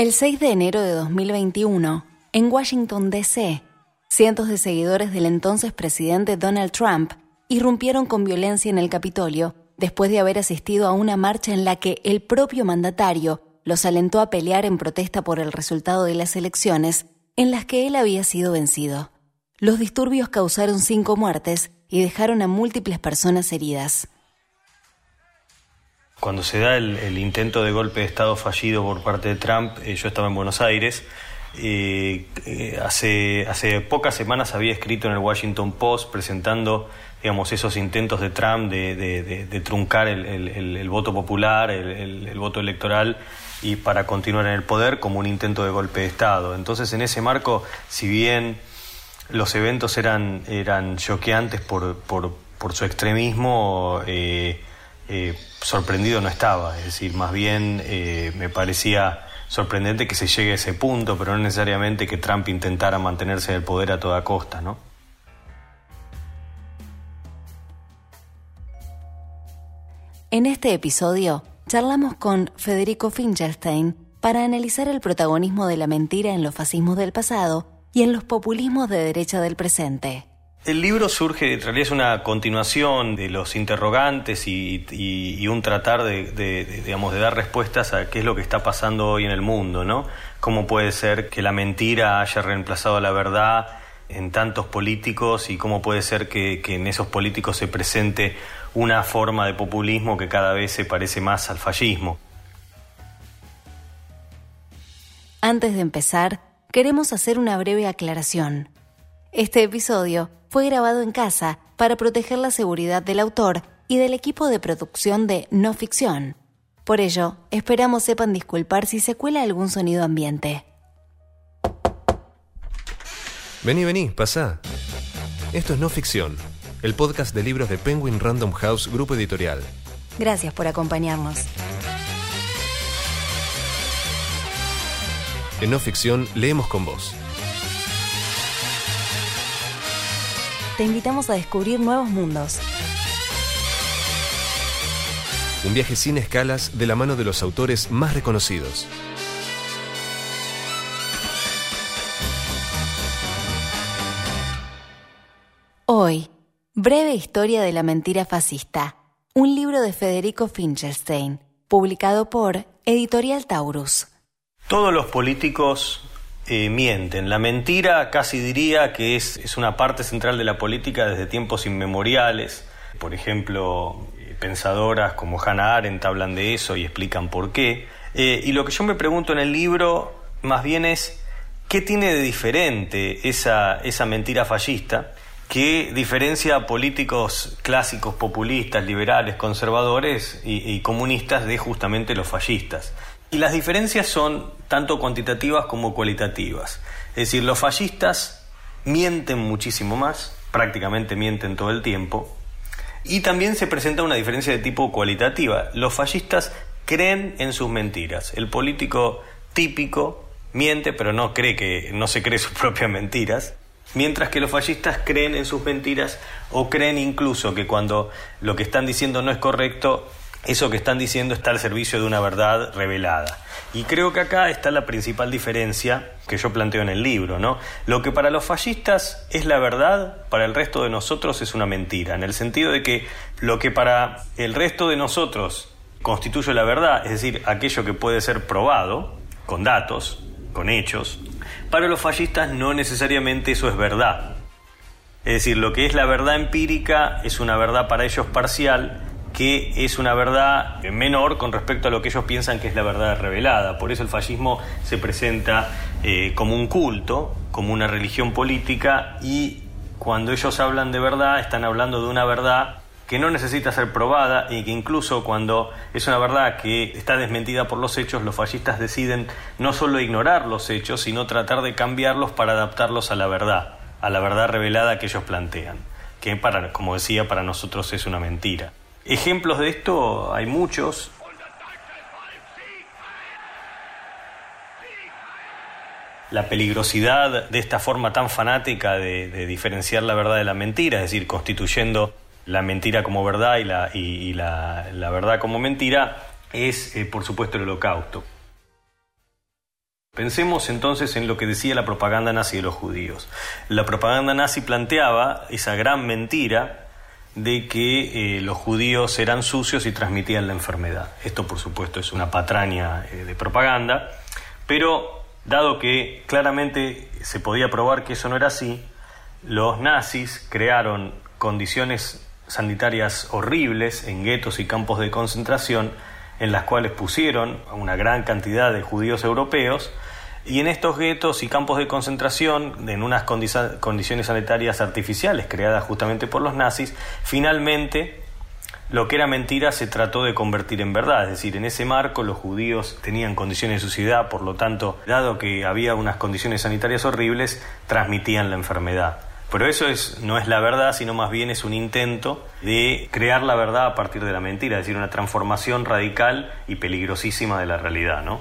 El 6 de enero de 2021, en Washington, D.C., cientos de seguidores del entonces presidente Donald Trump irrumpieron con violencia en el Capitolio después de haber asistido a una marcha en la que el propio mandatario los alentó a pelear en protesta por el resultado de las elecciones en las que él había sido vencido. Los disturbios causaron cinco muertes y dejaron a múltiples personas heridas. Cuando se da el, intento de golpe de Estado fallido por parte de Trump, eh, yo estaba en Buenos Aires. Eh, eh, hace, pocas semanas había escrito en el Washington Post presentando digamos, esos intentos de Trump de, truncar el, voto popular, el, voto electoral y para continuar en el poder como un intento de golpe de Estado. Entonces, en ese marco, si bien los eventos eran, eran choqueantes por, por, por su extremismo, sorprendido no estaba, es decir, más bien eh, me parecía sorprendente que se llegue a ese punto, pero no necesariamente que Trump intentara mantenerse en el poder a toda costa, ¿no? En este episodio charlamos con Federico Finkelstein para analizar el protagonismo de la mentira en los fascismos del pasado y en los populismos de derecha del presente. El libro surge, en realidad es una continuación de los interrogantes y, un tratar de, digamos, de dar respuestas a qué es lo que está pasando hoy en el mundo, ¿no? Cómo puede ser que la mentira haya reemplazado a la verdad en tantos políticos y cómo puede ser que, que en esos políticos se presente una forma de populismo que cada vez se parece más al fascismo. Antes de empezar, queremos hacer una breve aclaración. Este episodio fue grabado en casa para proteger la seguridad del autor y del equipo de producción de No Ficción. Por ello, esperamos sepan disculpar si se cuela algún sonido ambiente. Vení, vení, pasá. Esto es No Ficción, el podcast de libros de Penguin Random House Grupo Editorial. Gracias por acompañarnos. En No Ficción leemos con vos. Te invitamos a descubrir nuevos mundos. Un viaje sin escalas de la mano de los autores más reconocidos. Hoy, Breve Historia de la Mentira Fascista, un libro de Federico Finkelstein, publicado por Editorial Taurus. Todos los políticos eh, mienten. La mentira casi diría que es, es, una parte central de la política desde tiempos inmemoriales. Por ejemplo, eh, pensadoras como Hannah Arendt hablan de eso y explican por qué. Eh, y lo que yo me pregunto en el libro más bien es, ¿qué tiene de diferente esa, esa mentira fascista? que diferencia a políticos clásicos, populistas, liberales, conservadores y, comunistas de justamente los fascistas. Y las diferencias son tanto cuantitativas como cualitativas. Es decir, los fascistas mienten muchísimo más, prácticamente mienten todo el tiempo, y también se presenta una diferencia de tipo cualitativa. Los fascistas creen en sus mentiras. El político típico miente, pero no cree que no se cree sus propias mentiras. Mientras que los fascistas creen en sus mentiras o creen incluso que cuando lo que están diciendo no es correcto, eso que están diciendo está al servicio de una verdad revelada. Y creo que acá está la principal diferencia que yo planteo en el libro, ¿no? Lo que para los fascistas es la verdad, para el resto de nosotros es una mentira, en el sentido de que lo que para el resto de nosotros constituye la verdad, es decir, aquello que puede ser probado con datos, con hechos, para los fascistas no necesariamente eso es verdad. Es decir, lo que es la verdad empírica es una verdad para ellos parcial que es una verdad menor con respecto a lo que ellos piensan que es la verdad revelada. Por eso el fascismo se presenta eh, como un culto, como una religión política y cuando ellos hablan de verdad están hablando de una verdad que no necesita ser probada y que incluso cuando es una verdad que está desmentida por los hechos, los fascistas deciden no solo ignorar los hechos, sino tratar de cambiarlos para adaptarlos a la verdad, a la verdad revelada que ellos plantean, que para, como decía, para nosotros es una mentira. Ejemplos de esto hay muchos. La peligrosidad de esta forma tan fanática de, diferenciar la verdad de la mentira, es decir, constituyendo la mentira como verdad y la, verdad como mentira, es, eh, por supuesto, el holocausto. Pensemos entonces en lo que decía la propaganda nazi de los judíos. La propaganda nazi planteaba esa gran mentira de que eh, los judíos eran sucios y transmitían la enfermedad. Esto, por supuesto, es una patraña eh, de propaganda, pero dado que claramente se podía probar que eso no era así, los nazis crearon condiciones sanitarias horribles en guetos y campos de concentración en las cuales pusieron a una gran cantidad de judíos europeos y en estos guetos y campos de concentración, en unas condiciones sanitarias artificiales creadas justamente por los nazis, finalmente lo que era mentira se trató de convertir en verdad, es decir, en ese marco los judíos tenían condiciones de suciedad, por lo tanto, dado que había unas condiciones sanitarias horribles, transmitían la enfermedad. Pero eso es, no es la verdad, sino más bien es un intento de crear la verdad a partir de la mentira, es decir, una transformación radical y peligrosísima de la realidad, ¿no?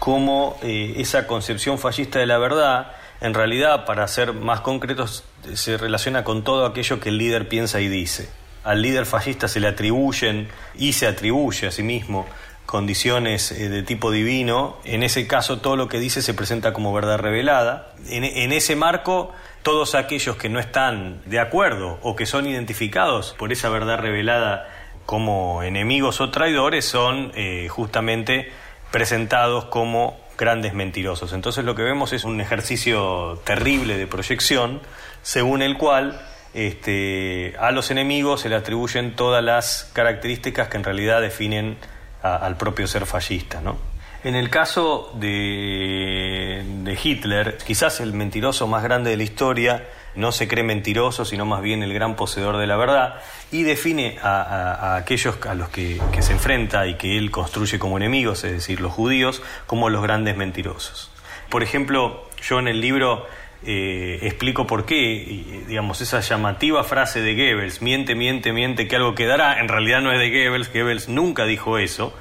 Cómo eh, esa concepción fascista de la verdad, en realidad, para ser más concretos, se relaciona con todo aquello que el líder piensa y dice al líder fascista se le atribuyen y se atribuye a sí mismo condiciones eh, de tipo divino, en ese caso todo lo que dice se presenta como verdad revelada. En, ese marco, todos aquellos que no están de acuerdo o que son identificados por esa verdad revelada como enemigos o traidores son eh, justamente presentados como grandes mentirosos. Entonces lo que vemos es un ejercicio terrible de proyección según el cual este, a los enemigos se le atribuyen todas las características que en realidad definen al propio ser fascista. ¿no? En el caso de, Hitler, quizás el mentiroso más grande de la historia, no se cree mentiroso, sino más bien el gran poseedor de la verdad, y define a, aquellos a los que, se enfrenta y que él construye como enemigos, es decir, los judíos, como los grandes mentirosos. Por ejemplo, yo en el libro eh, explico por qué, digamos, esa llamativa frase de Goebbels, miente, miente, miente, que algo quedará, en realidad no es de Goebbels, Goebbels nunca dijo eso,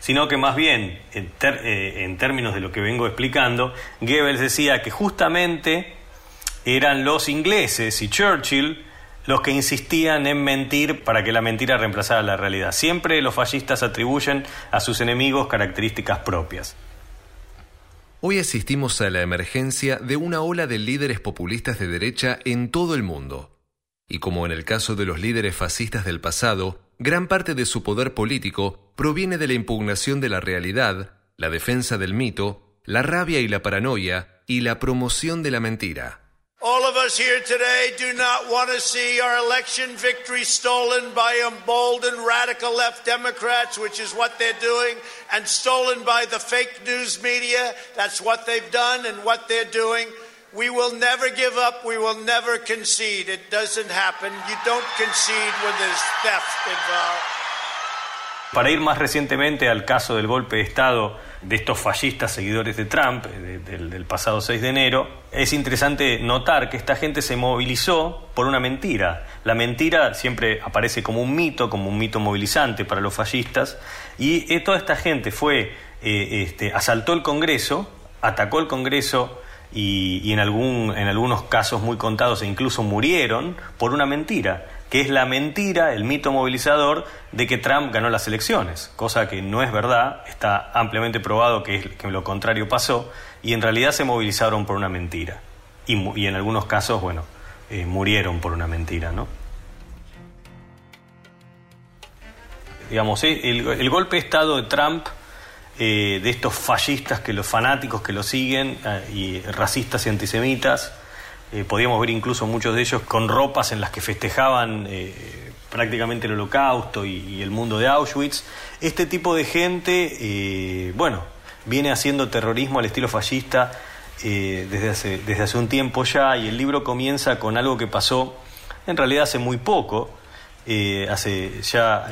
sino que más bien, en, eh, en términos de lo que vengo explicando, Goebbels decía que justamente eran los ingleses y Churchill los que insistían en mentir para que la mentira reemplazara la realidad. Siempre los fascistas atribuyen a sus enemigos características propias. Hoy asistimos a la emergencia de una ola de líderes populistas de derecha en todo el mundo. Y como en el caso de los líderes fascistas del pasado, gran parte de su poder político proviene de la impugnación de la realidad, la defensa del mito, la rabia y la paranoia y la promoción de la mentira. All of us here today do not want to see our election victory stolen by emboldened radical left Democrats, which is what they're doing, and stolen by the fake news media. That's what they've done and what they're doing. We will never give up. We will never concede. It doesn't happen. You don't concede when there's theft involved. Para ir más recientemente al caso del golpe de Estado de estos fascistas seguidores de Trump del, pasado 6 de enero, es interesante notar que esta gente se movilizó por una mentira. La mentira siempre aparece como un mito, como un mito movilizante para los fascistas, y eh, toda esta gente fue, eh, este, asaltó el Congreso, atacó el Congreso, y, en, algún, en algunos casos muy contados e incluso murieron por una mentira que es la mentira, el mito movilizador de que Trump ganó las elecciones, cosa que no es verdad, está ampliamente probado que, lo contrario pasó, y en realidad se movilizaron por una mentira. Y, en algunos casos, bueno, eh, murieron por una mentira, ¿no? Digamos, eh, el, golpe de Estado de Trump, eh, de estos fascistas, que los fanáticos que lo siguen, y racistas y antisemitas, eh, podíamos ver incluso muchos de ellos con ropas en las que festejaban eh, prácticamente el holocausto y, el mundo de Auschwitz. Este tipo de gente, eh, bueno, viene haciendo terrorismo al estilo fascista desde, hace, desde hace un tiempo ya y el libro comienza con algo que pasó en realidad hace muy poco. hace ya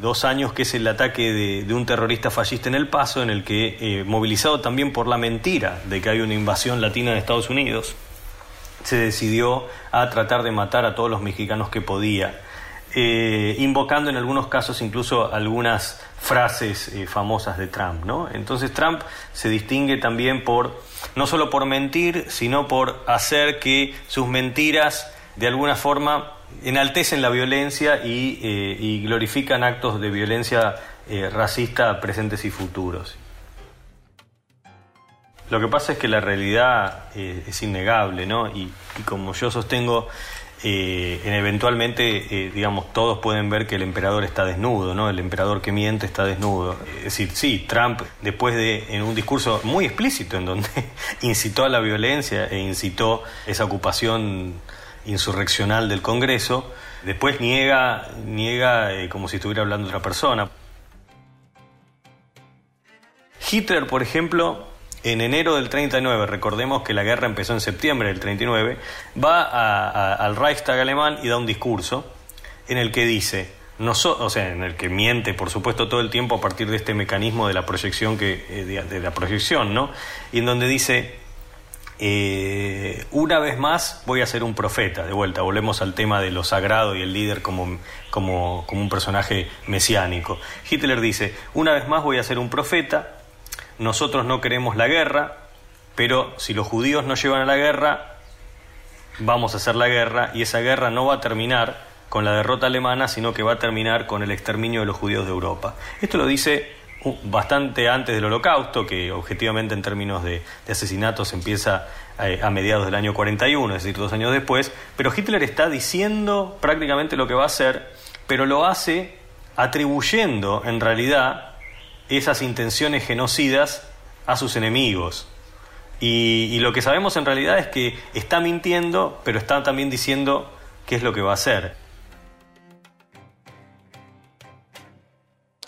dos años que es el ataque de, de, un terrorista fascista en El Paso, en el que, movilizado también por la mentira de que hay una invasión latina de Estados Unidos, se decidió a tratar de matar a todos los mexicanos que podía, eh, invocando en algunos casos incluso algunas frases eh, famosas de Trump. ¿no? Entonces Trump se distingue también por, no solo por mentir, sino por hacer que sus mentiras de alguna forma enaltecen la violencia y, eh, glorifican actos de violencia racista presentes y futuros. Lo que pasa es que la realidad eh, es innegable, ¿no? Y, como yo sostengo, eh, eventualmente, eh, digamos, todos pueden ver que el emperador está desnudo, ¿no? El emperador que miente está desnudo. Es decir, sí, Trump, después de, en un discurso muy explícito en donde incitó a la violencia e incitó esa ocupación insurreccional del Congreso, después niega, niega como si estuviera hablando otra persona. Hitler, por ejemplo, en enero del 39, recordemos que la guerra empezó en septiembre del 39, va al Reichstag alemán y da un discurso en el que dice, no o sea, en el que miente, por supuesto, todo el tiempo a partir de este mecanismo de la proyección, que, eh, de, la proyección, ¿no? Y en donde dice, eh, una vez más voy a ser un profeta, de vuelta, volvemos al tema de lo sagrado y el líder como, como, como un personaje mesiánico. Hitler dice, una vez más voy a ser un profeta, nosotros no queremos la guerra, pero si los judíos no llevan a la guerra, vamos a hacer la guerra y esa guerra no va a terminar con la derrota alemana, sino que va a terminar con el exterminio de los judíos de Europa. Esto lo dice bastante antes del holocausto, que objetivamente en términos de, asesinatos empieza eh, a mediados del año 41, es decir, dos años después, pero Hitler está diciendo prácticamente lo que va a hacer, pero lo hace atribuyendo en realidad esas intenciones genocidas a sus enemigos. Y, lo que sabemos en realidad es que está mintiendo, pero está también diciendo qué es lo que va a hacer.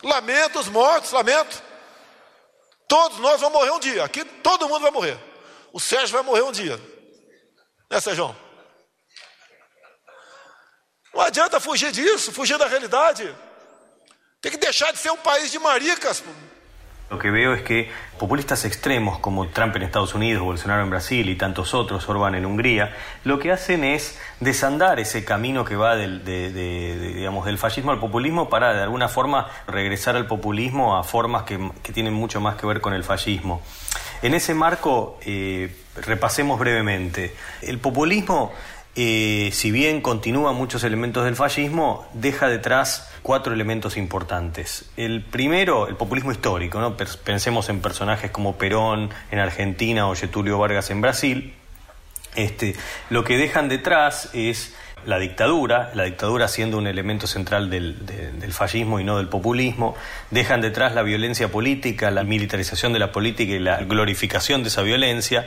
Lamento os mortos, lamento. Todos nós vamos morrer um dia. Aqui todo mundo vai morrer. O Sérgio vai morrer um dia. Né, Sérgio? Não adianta fugir disso, fugir da realidade. Tiene que dejar de ser un país de maricas. Lo que veo es que populistas extremos como Trump en Estados Unidos, Bolsonaro en Brasil y tantos otros, Orban en Hungría, lo que hacen es desandar ese camino que va del, del fascismo al populismo para de alguna forma regresar al populismo a formas que, tienen mucho más que ver con el fascismo. En ese marco, eh, repasemos brevemente. El populismo eh, si bien continúa muchos elementos del fascismo, deja detrás cuatro elementos importantes. El primero, el populismo histórico. ¿no? Pensemos en personajes como Perón en Argentina o Getulio Vargas en Brasil. Este, lo que dejan detrás es la dictadura, la dictadura siendo un elemento central del, del, fascismo y no del populismo, dejan detrás la violencia política, la militarización de la política y la glorificación de esa violencia,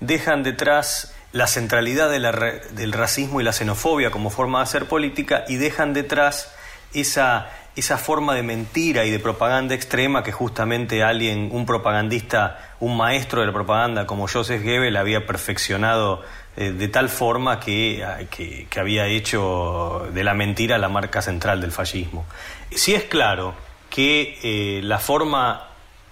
dejan detrás la centralidad del racismo y la xenofobia como forma de hacer política y dejan detrás esa, esa forma de mentira y de propaganda extrema que justamente alguien, un propagandista, un maestro de la propaganda como Joseph Goebbels había perfeccionado eh, de tal forma que, que, había hecho de la mentira la marca central del fascismo. Si es claro que eh, la forma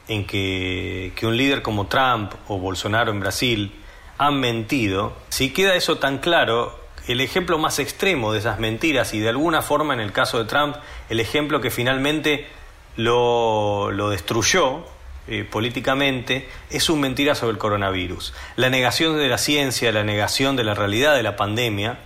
en que, que un líder como Trump o Bolsonaro en Brasil han mentido, si queda eso tan claro, el ejemplo más extremo de esas mentiras y de alguna forma en el caso de Trump, el ejemplo que finalmente lo, destruyó eh, políticamente, es su mentira sobre el coronavirus. La negación de la ciencia, la negación de la realidad de la pandemia,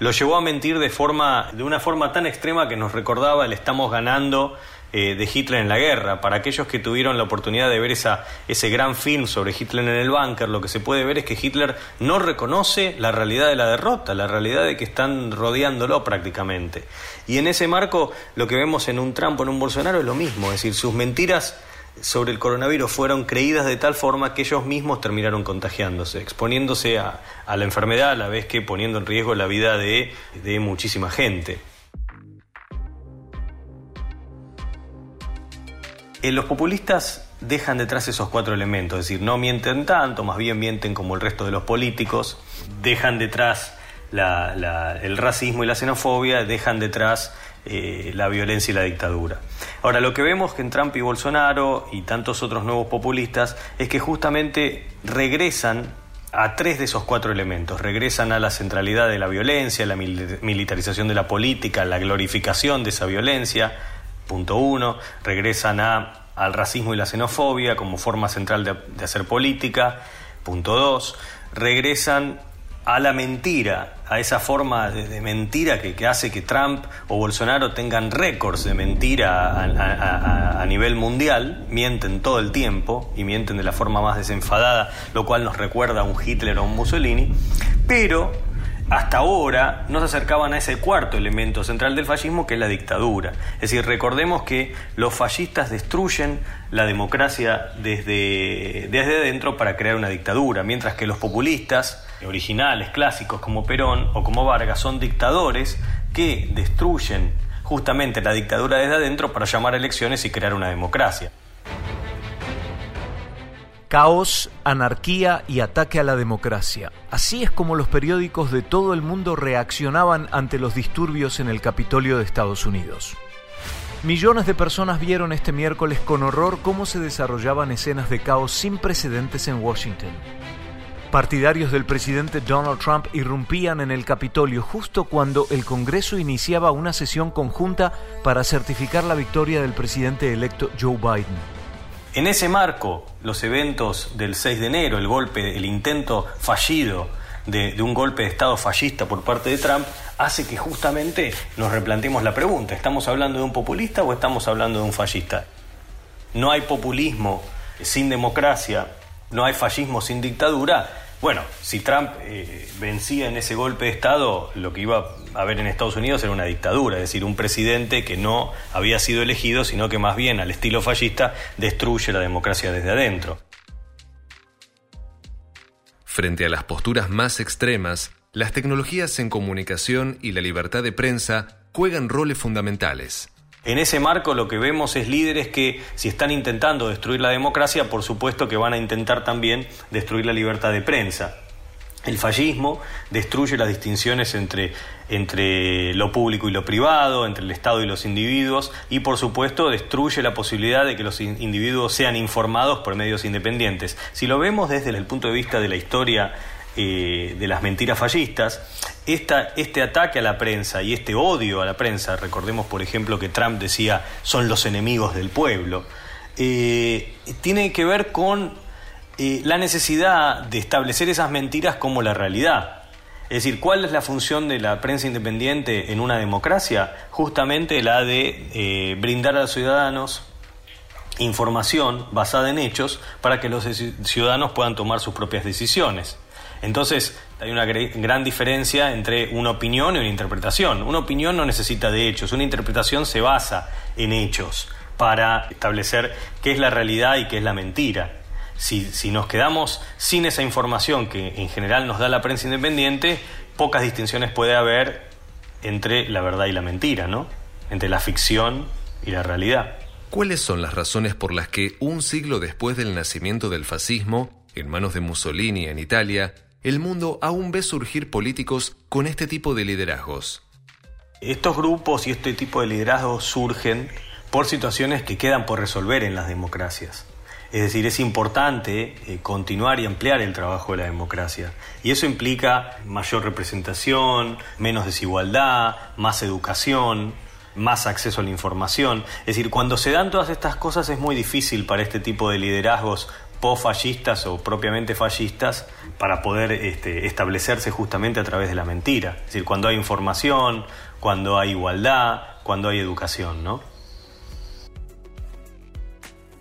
lo llevó a mentir de, forma, de una forma tan extrema que nos recordaba el estamos ganando eh, de Hitler en la guerra. Para aquellos que tuvieron la oportunidad de ver esa, ese gran film sobre Hitler en el búnker, lo que se puede ver es que Hitler no reconoce la realidad de la derrota, la realidad de que están rodeándolo prácticamente. Y en ese marco lo que vemos en un Trump o en un Bolsonaro es lo mismo, es decir, sus mentiras sobre el coronavirus fueron creídas de tal forma que ellos mismos terminaron contagiándose, exponiéndose a, la enfermedad a la vez que poniendo en riesgo la vida de muchísima gente. Eh, los populistas dejan detrás esos cuatro elementos, es decir, no mienten tanto, más bien mienten como el resto de los políticos, dejan detrás el racismo y la xenofobia, dejan detrás eh, la violencia y la dictadura. Ahora, lo que vemos en Trump y Bolsonaro y tantos otros nuevos populistas es que justamente regresan a tres de esos cuatro elementos. Regresan a la centralidad de la violencia, la militarización de la política, la glorificación de esa violencia, punto uno, regresan al racismo y la xenofobia como forma central de, hacer política, punto dos, regresan a la mentira, a esa forma de, mentira que, hace que Trump o Bolsonaro tengan récords de mentira a, a, nivel mundial, mienten todo el tiempo y mienten de la forma más desenfadada, lo cual nos recuerda a un Hitler o un Mussolini, pero hasta ahora no se acercaban a ese cuarto elemento central del fascismo que es la dictadura. Es decir, recordemos que los fascistas destruyen la democracia desde, desde adentro para crear una dictadura, mientras que los populistas originales, clásicos como Perón o como Vargas son dictadores que destruyen justamente la dictadura desde adentro para llamar a elecciones y crear una democracia. Caos, anarquía y ataque a la democracia. Así es como los periódicos de todo el mundo reaccionaban ante los disturbios en el Capitolio de Estados Unidos. Millones de personas vieron este miércoles con horror cómo se desarrollaban escenas de caos sin precedentes en Washington. Partidarios del presidente Donald Trump irrumpían en el Capitolio justo cuando el Congreso iniciaba una sesión conjunta para certificar la victoria del presidente electo Joe Biden. En ese marco, los eventos del 6 de enero, el golpe, el intento fallido de, un golpe de Estado fallista por parte de Trump, hace que justamente nos replanteemos la pregunta, ¿estamos hablando de un populista o estamos hablando de un fascista? No hay populismo sin democracia, no hay fascismo sin dictadura, bueno, si Trump eh, vencía en ese golpe de Estado, lo que iba a haber en Estados Unidos era una dictadura, es decir, un presidente que no había sido elegido, sino que más bien, al estilo fascista, destruye la democracia desde adentro. Frente a las posturas más extremas, las tecnologías en comunicación y la libertad de prensa juegan roles fundamentales. En ese marco lo que vemos es líderes que si están intentando destruir la democracia, por supuesto que van a intentar también destruir la libertad de prensa. El fallismo destruye las distinciones entre, entre, lo público y lo privado, entre el Estado y los individuos, y por supuesto destruye la posibilidad de que los individuos sean informados por medios independientes. Si lo vemos desde el punto de vista de la historia eh, de las mentiras fallistas, este ataque a la prensa y este odio a la prensa, recordemos por ejemplo que Trump decía son los enemigos del pueblo, eh, tiene que ver con eh, la necesidad de establecer esas mentiras como la realidad. Es decir, ¿cuál es la función de la prensa independiente en una democracia? Justamente la de brindar a los ciudadanos información basada en hechos para que los ciudadanos puedan tomar sus propias decisiones. Entonces, hay una gran diferencia entre una opinión y una interpretación. Una opinión no necesita de hechos, una interpretación se basa en hechos para establecer qué es la realidad y qué es la mentira. Si, nos quedamos sin esa información que en general nos da la prensa independiente, pocas distinciones puede haber entre la verdad y la mentira, ¿no? Entre la ficción y la realidad. ¿Cuáles son las razones por las que un siglo después del nacimiento del fascismo, en manos de Mussolini en Italia, el mundo aún ve surgir políticos con este tipo de liderazgos. Estos grupos y este tipo de liderazgos surgen por situaciones que quedan por resolver en las democracias. Es decir, es importante eh, continuar y ampliar el trabajo de la democracia. Y eso implica mayor representación, menos desigualdad, más educación, más acceso a la información. Es decir, cuando se dan todas estas cosas es muy difícil para este tipo de liderazgos post-fascistas o propiamente fascistas para poder este, establecerse justamente a través de la mentira. Es decir, cuando hay información, cuando hay igualdad, cuando hay educación, ¿no?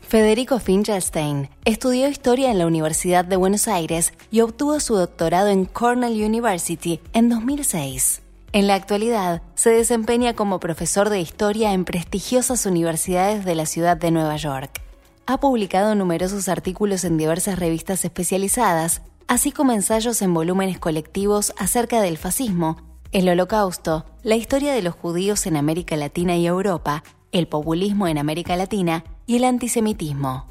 Federico Finkelstein estudió historia en la Universidad de Buenos Aires y obtuvo su doctorado en Cornell University en 2006. En la actualidad, se desempeña como profesor de historia en prestigiosas universidades de la ciudad de Nueva York ha publicado numerosos artículos en diversas revistas especializadas, así como ensayos en volúmenes colectivos acerca del fascismo, el holocausto, la historia de los judíos en América Latina y Europa, el populismo en América Latina y el antisemitismo.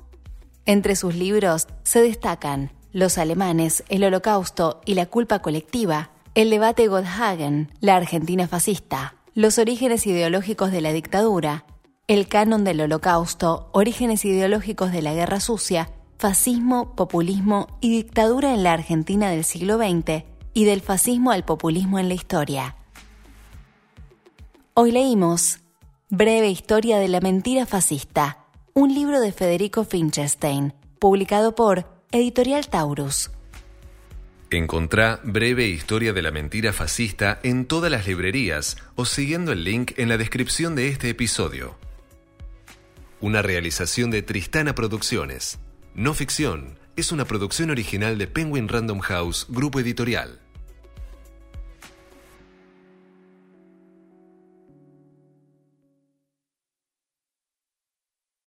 Entre sus libros se destacan Los alemanes, el holocausto y la culpa colectiva, el debate Gotthagen, la Argentina fascista, los orígenes ideológicos de la dictadura, el canon del holocausto, orígenes ideológicos de la guerra sucia, fascismo, populismo y dictadura en la Argentina del siglo XX y del fascismo al populismo en la historia. Hoy leímos Breve Historia de la Mentira Fascista, un libro de Federico Finchestein, publicado por Editorial Taurus. Encontrá Breve Historia de la Mentira Fascista en todas las librerías o siguiendo el link en la descripción de este episodio. Una realización de Tristana Producciones. No ficción, es una producción original de Penguin Random House, grupo editorial.